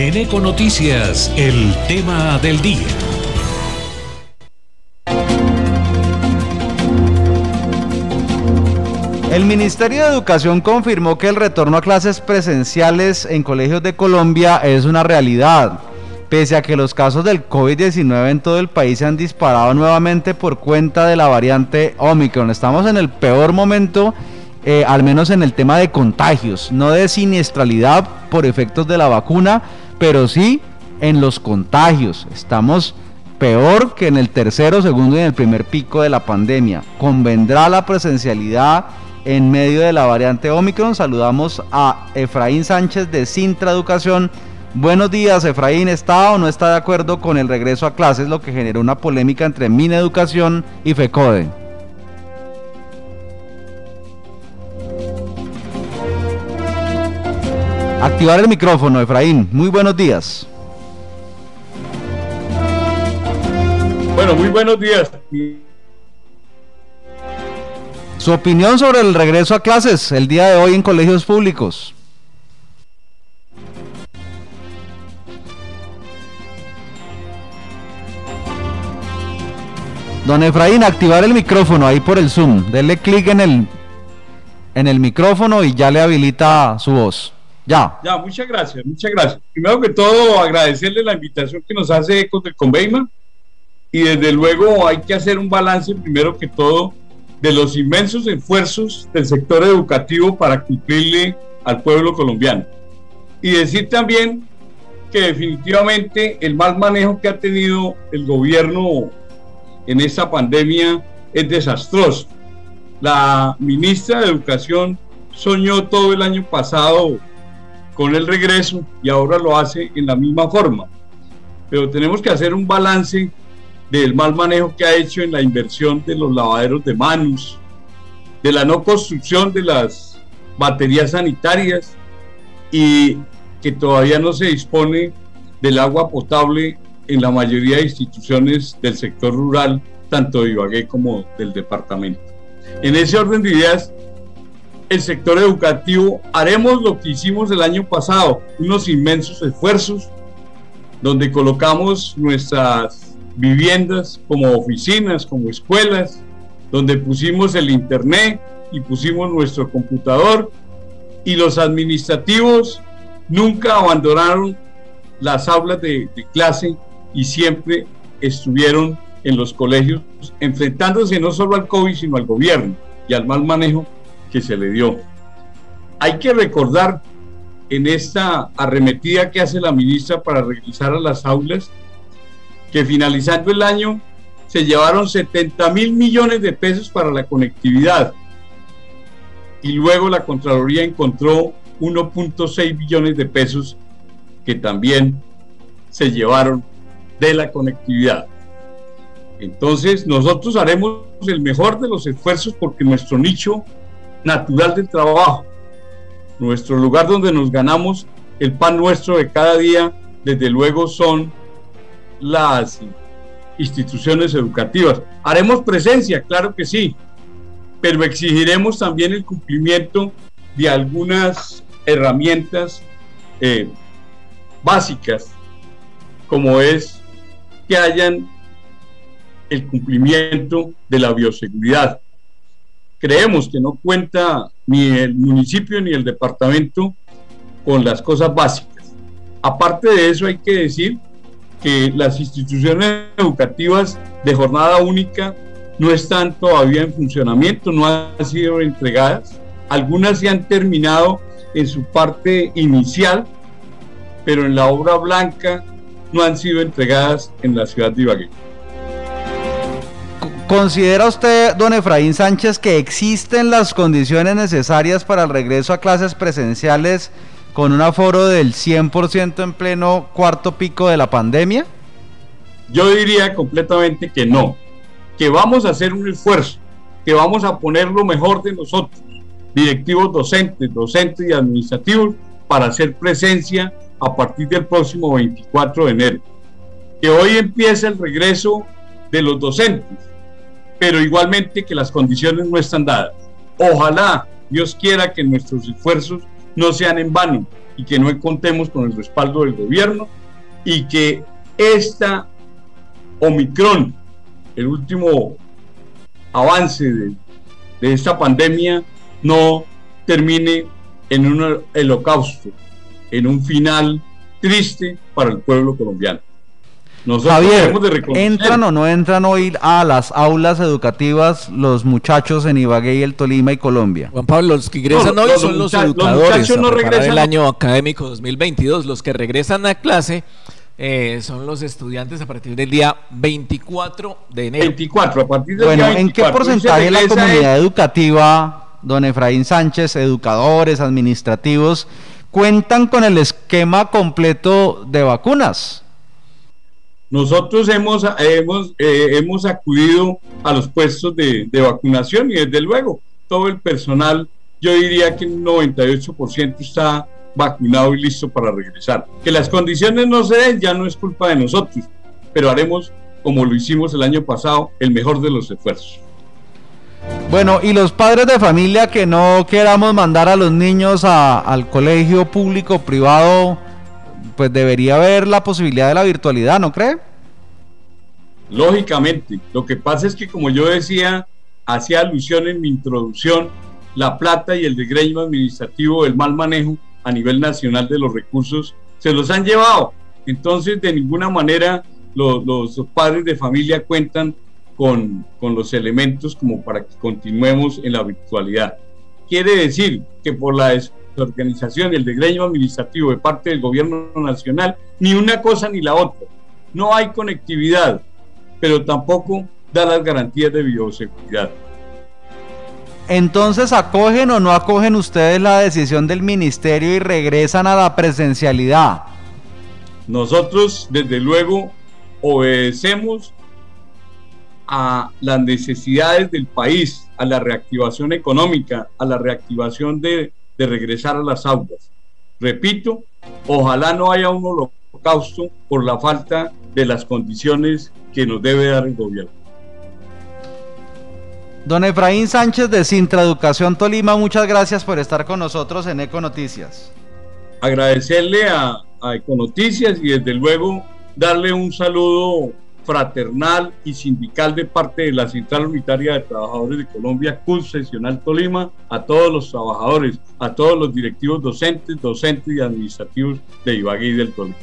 En Econoticias, el tema del día. El Ministerio de Educación confirmó que el retorno a clases presenciales en colegios de Colombia es una realidad, pese a que los casos del COVID-19 en todo el país se han disparado nuevamente por cuenta de la variante Omicron. Estamos en el peor momento, eh, al menos en el tema de contagios, no de siniestralidad por efectos de la vacuna, pero sí en los contagios. Estamos peor que en el tercero, segundo y en el primer pico de la pandemia. ¿Convendrá la presencialidad? en medio de la variante Omicron. Saludamos a Efraín Sánchez de Sintra Educación. Buenos días, Efraín. ¿Está o no está de acuerdo con el regreso a clases, lo que generó una polémica entre Mina Educación y FECODE? Activar el micrófono, Efraín. Muy buenos días. Bueno, muy buenos días. Su opinión sobre el regreso a clases el día de hoy en colegios públicos. Don Efraín, activar el micrófono ahí por el Zoom. Denle clic en el, en el micrófono y ya le habilita su voz. Ya. Ya, muchas gracias, muchas gracias. Primero que todo, agradecerle la invitación que nos hace Ecos del Conveima. Y desde luego hay que hacer un balance, primero que todo, de los inmensos esfuerzos del sector educativo para cumplirle al pueblo colombiano. Y decir también que definitivamente el mal manejo que ha tenido el gobierno en esta pandemia es desastroso. La ministra de Educación soñó todo el año pasado con el regreso y ahora lo hace en la misma forma. Pero tenemos que hacer un balance del mal manejo que ha hecho en la inversión de los lavaderos de manos, de la no construcción de las baterías sanitarias y que todavía no se dispone del agua potable en la mayoría de instituciones del sector rural, tanto de Ibagué como del departamento. En ese orden de ideas, el sector educativo haremos lo que hicimos el año pasado, unos inmensos esfuerzos donde colocamos nuestras viviendas, como oficinas, como escuelas, donde pusimos el internet y pusimos nuestro computador y los administrativos nunca abandonaron las aulas de, clase y siempre estuvieron en los colegios enfrentándose no solo al COVID sino al gobierno y al mal manejo que se le dio. Hay que recordar en esta arremetida que hace la ministra para regresar a las aulas que finalizando el año se llevaron 70 mil millones de pesos para la conectividad y luego la Contraloría encontró 1.6 billones de pesos que también se llevaron de la conectividad. Entonces nosotros haremos el mejor de los esfuerzos porque nuestro nicho natural del trabajo, nuestro lugar donde nos ganamos el pan nuestro de cada día, desde luego son las instituciones educativas. Haremos presencia, claro que sí, pero exigiremos también el cumplimiento de algunas herramientas eh, básicas, como es que hayan el cumplimiento de la bioseguridad. Creemos que no cuenta ni el municipio ni el departamento con las cosas básicas. Aparte de eso hay que decir que las instituciones educativas de jornada única no están todavía en funcionamiento, no han sido entregadas. Algunas se han terminado en su parte inicial, pero en la obra blanca no han sido entregadas en la ciudad de Ibagué. ¿Considera usted, don Efraín Sánchez, que existen las condiciones necesarias para el regreso a clases presenciales con un aforo del 100% en pleno cuarto pico de la pandemia? Yo diría completamente que no, que vamos a hacer un esfuerzo, que vamos a poner lo mejor de nosotros, directivos docentes, docentes y administrativos, para hacer presencia a partir del próximo 24 de enero. Que hoy empieza el regreso de los docentes, pero igualmente que las condiciones no están dadas. Ojalá Dios quiera que nuestros esfuerzos no sean en vano, y que no contemos con el respaldo del gobierno y que esta Omicron, el último avance de, de esta pandemia, no termine en un holocausto, en un final triste para el pueblo colombiano. Nosotros Javier, ¿entran o no entran hoy a las aulas educativas los muchachos en Ibagué y el Tolima y Colombia? Juan Pablo, los que ingresan hoy son los educadores los no regresan el año académico 2022. Los que regresan a clase eh, son los estudiantes a partir del día 24 de enero. 24, a partir del bueno, ¿en qué porcentaje de la comunidad educativa, don Efraín Sánchez, educadores, administrativos, cuentan con el esquema completo de vacunas? Nosotros hemos, hemos, eh, hemos acudido a los puestos de, vacunación y desde luego todo el personal, yo diría que un 98% está vacunado y listo para regresar. Que las condiciones no se den ya no es culpa de nosotros, pero haremos, como lo hicimos el año pasado, el mejor de los esfuerzos. Bueno, y los padres de familia que no queramos mandar a los niños al colegio público privado, pues debería haber la posibilidad de la virtualidad, ¿no cree? Lógicamente, lo que pasa es que como yo decía, hacía alusión en mi introducción, la plata y el desgreño administrativo, el mal manejo a nivel nacional de los recursos, se los han llevado. Entonces, de ninguna manera los, los padres de familia cuentan con, con los elementos como para que continuemos en la virtualidad. Quiere decir que por la organización y el degreño administrativo de parte del gobierno nacional, ni una cosa ni la otra. No hay conectividad, pero tampoco da las garantías de bioseguridad. Entonces, ¿acogen o no acogen ustedes la decisión del ministerio y regresan a la presencialidad? Nosotros, desde luego, obedecemos a las necesidades del país, a la reactivación económica, a la reactivación de de regresar a las aulas. Repito, ojalá no haya un holocausto por la falta de las condiciones que nos debe dar el gobierno. Don Efraín Sánchez de Sintra Educación Tolima, muchas gracias por estar con nosotros en Econoticias. Agradecerle a, a Econoticias y desde luego darle un saludo fraternal y sindical de parte de la Central Unitaria de Trabajadores de Colombia, Concesional Tolima, a todos los trabajadores, a todos los directivos docentes, docentes y administrativos de Ibagué y del Tolima.